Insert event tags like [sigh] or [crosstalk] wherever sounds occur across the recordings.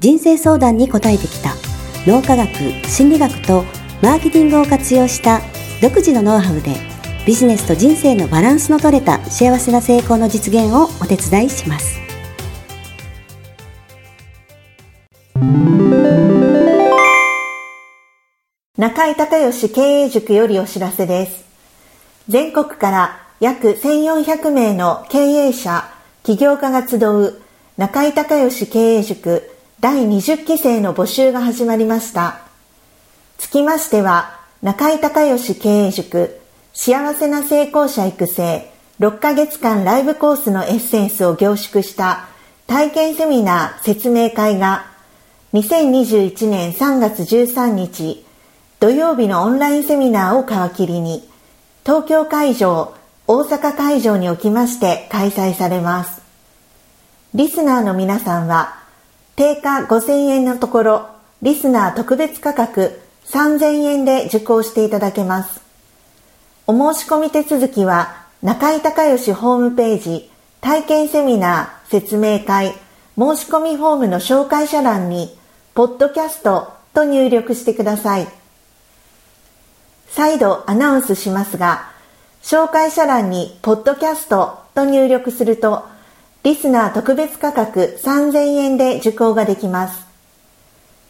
人生相談に答えてきた。脳科学心理学とマーケティングを活用した独自のノウハウでビジネスと人生のバランスの取れた幸せな成功の実現をお手伝いします。中井隆義経営塾よりお知らせです。全国から約1400名の経営者起業家が集う中井隆義経営塾第20期生の募集が始まりました。つきましては、中井隆義経営塾幸せな成功者育成6ヶ月間ライブコースのエッセンスを凝縮した体験セミナー説明会が2021年3月13日土曜日のオンラインセミナーを皮切りに東京会場、大阪会場におきまして開催されます。リスナーの皆さんは定価5000円のところ、リスナー特別価格3000円で受講していただけます。お申し込み手続きは、中井隆義ホームページ、体験セミナー、説明会、申し込みフォームの紹介者欄に、ポッドキャストと入力してください。再度アナウンスしますが、紹介者欄に、ポッドキャストと入力すると、リスナー特別価格3000円で受講ができます。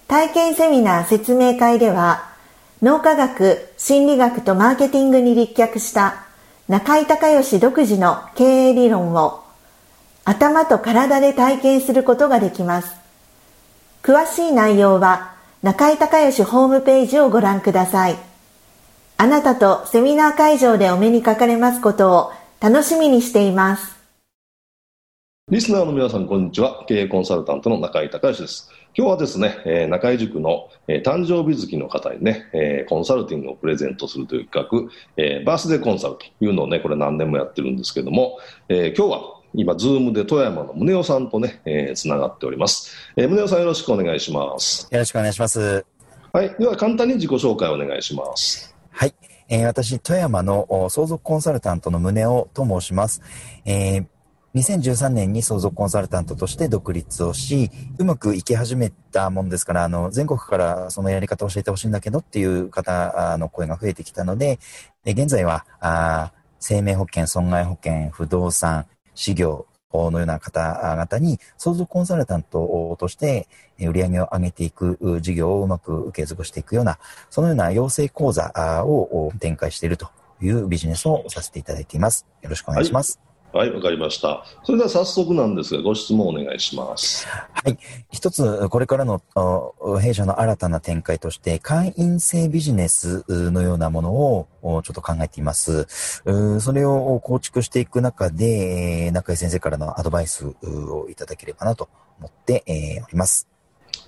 体験セミナー説明会では、脳科学、心理学とマーケティングに立脚した中井隆義独自の経営理論を頭と体で体験することができます。詳しい内容は中井隆義ホームページをご覧ください。あなたとセミナー会場でお目にかかれますことを楽しみにしています。リスナーの皆さん、こんにちは。経営コンサルタントの中井隆義です。今日はですね、えー、中井塾の、えー、誕生日月の方にね、えー、コンサルティングをプレゼントするという企画、えー、バースデーコンサルというのをね、これ何年もやってるんですけども、えー、今日は今、ズームで富山の宗男さんとね、えー、つながっております。えー、宗男さんよろしくお願いします。よろしくお願いします。はい。では、簡単に自己紹介をお願いします。はい。えー、私、富山の相続コンサルタントの宗男と申します。えー2013年に相続コンサルタントとして独立をし、うまくいき始めたもんですから、あの、全国からそのやり方を教えてほしいんだけどっていう方の声が増えてきたので、現在は、あ生命保険、損害保険、不動産、事業のような方々に相続コンサルタントとして売り上げを上げていく事業をうまく継続していくような、そのような養成講座を展開しているというビジネスをさせていただいています。よろしくお願いします。はいはい、わかりました。それでは早速なんですが、ご質問お願いします。はい。一つ、これからの弊社の新たな展開として、会員制ビジネスのようなものをちょっと考えています。それを構築していく中で、中井先生からのアドバイスをいただければなと思っております。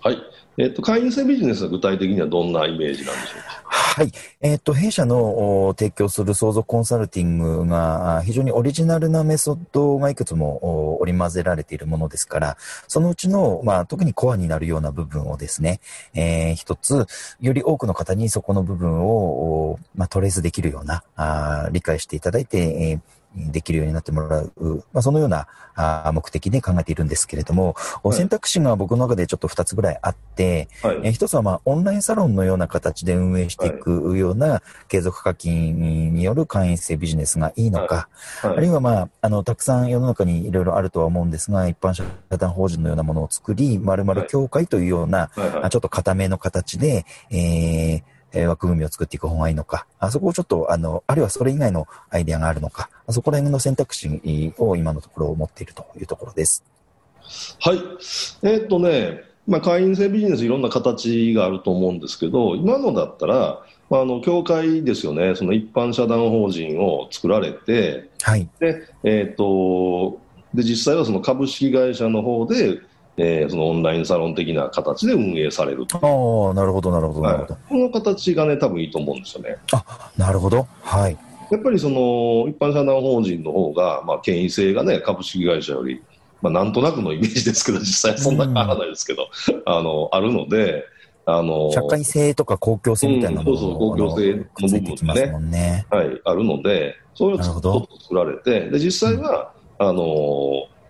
はい。えっ、と、会員制ビジネスは具体的にはどんなイメージなんでしょうか？はい。えっ、と、弊社の提供する相続コンサルティングが非常にオリジナルなメソッドがいくつも織り交ぜられているものですから、そのうちの、まあ、特にコアになるような部分をですね、えー、一つ、より多くの方にそこの部分を、まあ、トレースできるような、あ理解していただいて、えーできるようになってもらう、まあ、そのような目的で考えているんですけれども、はい、選択肢が僕の中でちょっと2つぐらいあって、はい、え一つはまあオンラインサロンのような形で運営していくような継続課金による会員制ビジネスがいいのか、はい、あるいはまあ、あの、たくさん世の中にいろいろあるとは思うんですが、一般社団法人のようなものを作り、まるまる協会というような、ちょっと固めの形で、えーえー、枠組みを作っていく方がいいのか、あそこをちょっと、あの、あるいはそれ以外のアイデアがあるのか、そこら辺の選択肢を今のところ持っているというところです。はい。えー、っとね、まあ、会員制ビジネスいろんな形があると思うんですけど、今のだったら、まあ、あの、協会ですよね、その一般社団法人を作られて、はい。で、えー、っと、で、実際はその株式会社の方で、えーそのオンラインサロン的な形で運営されるとああ、なるほど、なるほど、なるほど。はいこの形がね、多分いいと思うんですよね。あ、なるほど。はい。やっぱりその一般社団法人の方が、まあ、権威性がね、株式会社より、まあ、なんとなくのイメージですけど、実際そんな変わらないですけど、あの、あるので、あの、社会性とか公共性みたいなものうんそうそう公共性の部分ねくっついてきますもんね。はい、あるので、そういうのを作られて、で、実際は、あの、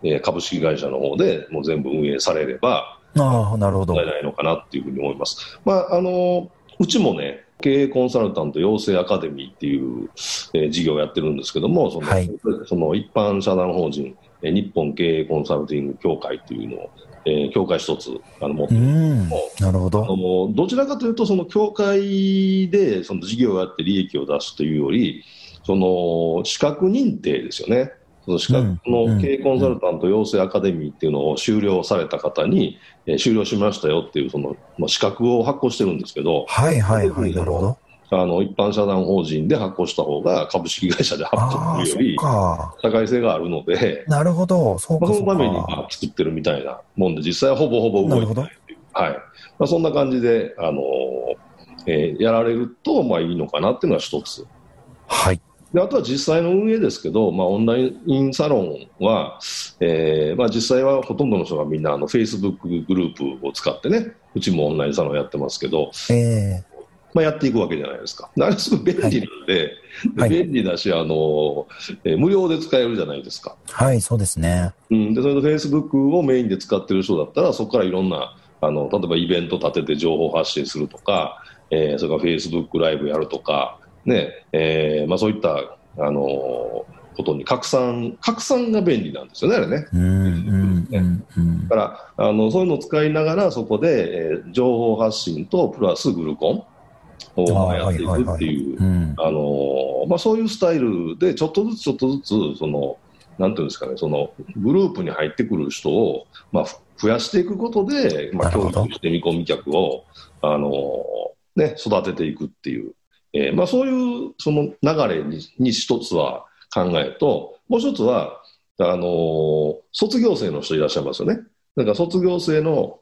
えー株式会社の方でもう全部運営されれば、ああ、なるほど問。題ないのかなっていうふうに思います。まあ、あの、うちもね、経営コンサルタント養成アカデミーっていう、えー事業をやってるんですけども、その,、はいその一般社団法人、えー日本経営コンサルティング協会っていうのを、えー協会一つあの持ってうるん。なるほあど。のどちらかというと、その協会でその事業をやって利益を出すというより、その資格認定ですよね、そのの経営コンサルタント養成アカデミーっていうのを修了された方に、えー修了しましたよっていうその、まあ、資格を発行してるんですけど、はいはいはい。なるほど。あの一般社団法人で発行した方が株式会社で発行するよりか。社会性があるので、なるほど。そうまあ、か、そのために作ってるみたいなもんで、実際はほぼほぼ動いてないはいまあ、そんな感じで、あのえーやられるとまあいいのかなっていうのが一つ。はい。であとは実際の運営ですけど、まあ、オンラインサロンは、えーまあ、実際はほとんどの人がみんなあの Facebook グループを使ってね、うちもオンラインサロンやってますけど、ええまあ、やっていくわけじゃないですか。であれすごい便利なんで、はいで便利だし、あのえー無料で使えるじゃないですか。はい、そうですね。うん、でそれでフェイスブックをメインで使ってる人だったら、そこからいろんな、あの例えばイベント立てて情報発信するとか、えーそれからフェイスブックライブやるとか、ねえーまあ、そういった、あのーことに拡散、拡散が便利なんですよね、あれね。だ。からあのそういうのを使いながら、そこで、えー情報発信とプラスグルコンをまあやっていくっていうう。ん。あのーまあ、そういうスタイルで、ちょっとずつちょっとずつ、その、なんていうんですかね、その、グループに入ってくる人を、まあ、ふ増やしていくことで、まあ、教育して見込み客を、あのーね、育てていくっていう、えーまあ、そういう、その流れに、に一つは考えると、もう一つは、あのー卒業生の人いらっしゃいますよね。だから卒業生の、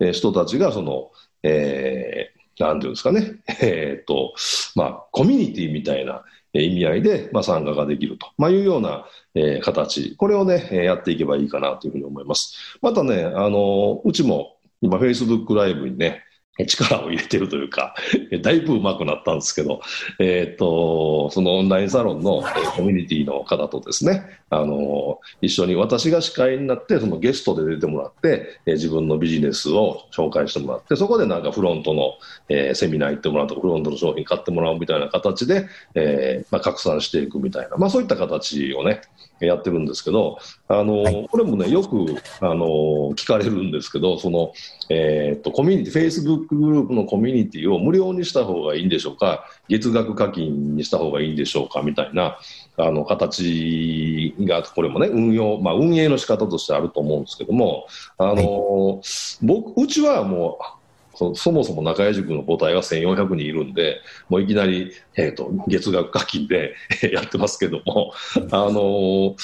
え人たちが、その、えーなんていうんですかね、[laughs] えーっと、まあ、コミュニティみたいな意味合いで、まあ、参加ができると、まあ、いうような、えー形、これをね、やっていけばいいかなというふうに思います。またね、あのうちも今、Facebook ライブにね、[laughs] 力を入れてるというか、だいぶ上手くなったんですけど、えーっと、そのオンラインサロンの、コミュニティの方とですね、あの一緒に私が司会になって、そのゲストで出てもらって、自分のビジネスを紹介してもらって、そこでなんかフロントの、えーセミナー行ってもらうとか、フロントの商品買ってもらうみたいな形で、えーまあ、拡散していくみたいな、まあ、そういった形をね、やってるんですけど、あのはい。これもね、よく、あの聞かれるんですけど、その、えーっと、コミュニティ、Facebook グループのコミュニティを無料にした方がいいんでしょうか、月額課金にした方がいいんでしょうか？みたいな、あの、形が、これもね、運用、まあ、運営の仕方としてあると思うんですけども、あの僕、うちはもう、そそもそも中江塾の母体は1400人いるんで、もういきなり、えー、と月額課金で [laughs] やってますけども、あの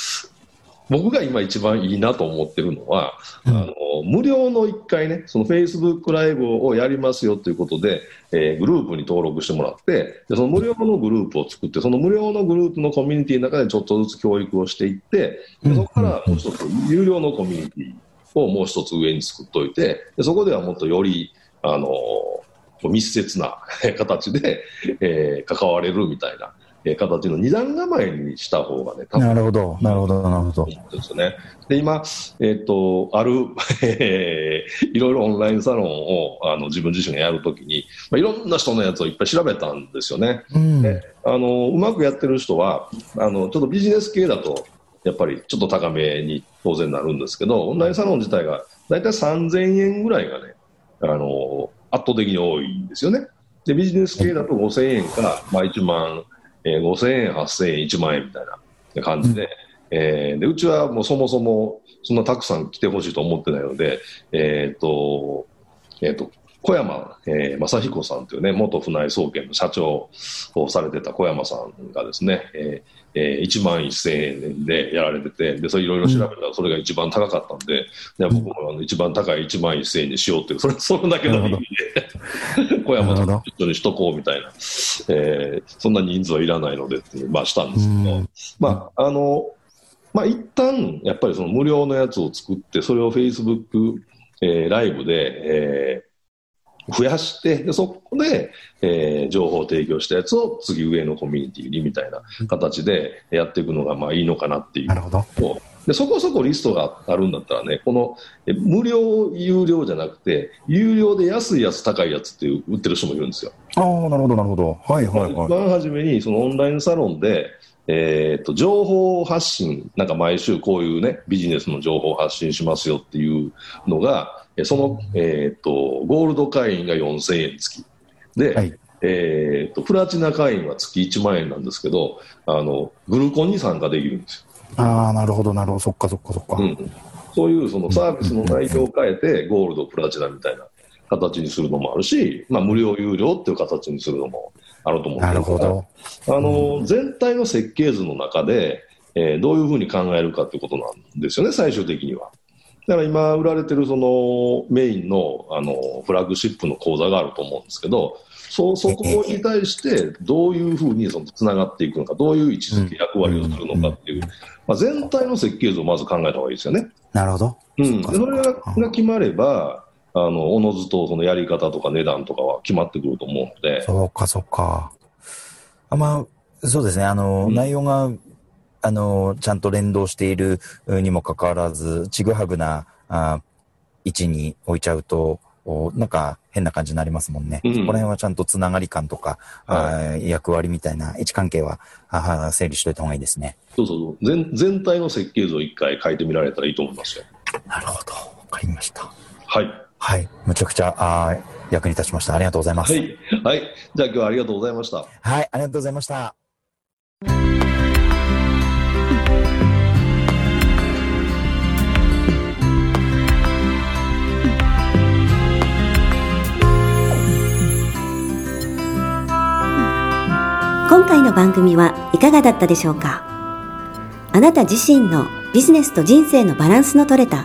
僕が今一番いいなと思ってるのは、うん。あの無料の1回ね、その Facebook ライブをやりますよということで、えーグループに登録してもらってで、その無料のグループを作って、その無料のグループのコミュニティの中でちょっとずつ教育をしていって、でそこからもう一つ、有料のコミュニティをもう一つ上に作っておいて、でそこではもっとより、あの密接な [laughs] 形で、えー関われるみたいな、えー形の二段構えにした方がね、なるほど、なるほど、なるほど。ですよね。で、今、えっ、と、ある、[laughs] えーいろいろオンラインサロンをあの自分自身がやるときに、まあ、いろんな人のやつをいっぱい調べたんですよね。うん。であの、うまくやってる人は、あの、ちょっとビジネス系だと、やっぱりちょっと高めに当然なるんですけど、オンラインサロン自体が大体3000円ぐらいがね、あの、圧倒的に多いんですよね。で、ビジネス系だと5000円から、まあ、1万、えー5000円、8000円、1万円みたいな感じで、えーで、うちはもうそもそもそんなたくさん来てほしいと思ってないので、えっ、と、えっ、と、小山、えー、正彦さんというね、元船井総研の社長をされてた小山さんがですね、えーえー、1万1000円でやられてて、で、それいろいろ調べたらそれが一番高かったんで、うん、僕もあの一番高い1万1000円にしようっていう、それ、それだけの意味で、小山さんと一緒にしとこうみたいな、えー、そんな人数はいらないのでってまあしたんですけど、うん、まあ、あの、まあ一旦、やっぱりその無料のやつを作って、それを Facebook、えー、ライブで、えー、増やして、でそこで、えー、情報を提供したやつを次上のコミュニティにみたいな形でやっていくのがまあいいのかなっていう。なるほど。でそこそこリストがあるんだったらね、この無料、有料じゃなくて、有料で安いやつ、高いやつって売ってる人もいるんですよ。ああ、なるほど、なるほど。はいはいはい。一番初めに、そのオンラインサロンで、えー、っと、情報発信、なんか毎週こういうね、ビジネスの情報発信しますよっていうのが、その、えー、っと、ゴールド会員が4000円付き。で、はい、えー、っと、プラチナ会員は月1万円なんですけど、あの、グルコンに参加できるんですよ。ああ、なるほど、なるほど。そっかそっかそっか。うん。そういうそのサービスの内容を変えて、ゴールド、プラチナみたいな形にするのもあるし、まあ、無料、有料っていう形にするのもあると思うんですなるほど。あの、全体の設計図の中で、えー、どういうふうに考えるかということなんですよね、最終的には。だから今売られてるそのメインのあのフラッグシップの講座があると思うんですけど、そそこに対してどういうふうにそのつながっていくのか、どういう位置づけ、役割をするのかっていう、まあ、全体の設計図をまず考えた方がいいですよね。なるほど。うん、それがが決まれば、あのおのずとそのやり方とか値段とかは決まってくると思うので。そうか、そうか。あまあ、そうですね。あの、うん、内容があの、ちゃんと連動しているにもかかわらず、ちぐはぐなあ位置に置いちゃうと、なんか変な感じになりますもんね。うん、そこら辺はちゃんとつながり感とか、はい、役割みたいな位置関係はあ整理しといた方がいいですね。そうそう全全体の設計図を一回書いてみられたらいいと思いますよ。なるほど。わかりました。はい。はい。むちゃくちゃあ役に立ちました。ありがとうございます。はい。はい。じゃあ今日はありがとうございました。はい。ありがとうございました。今回の番組はいかがだったでしょうか？あなた自身のビジネスと人生のバランスの取れた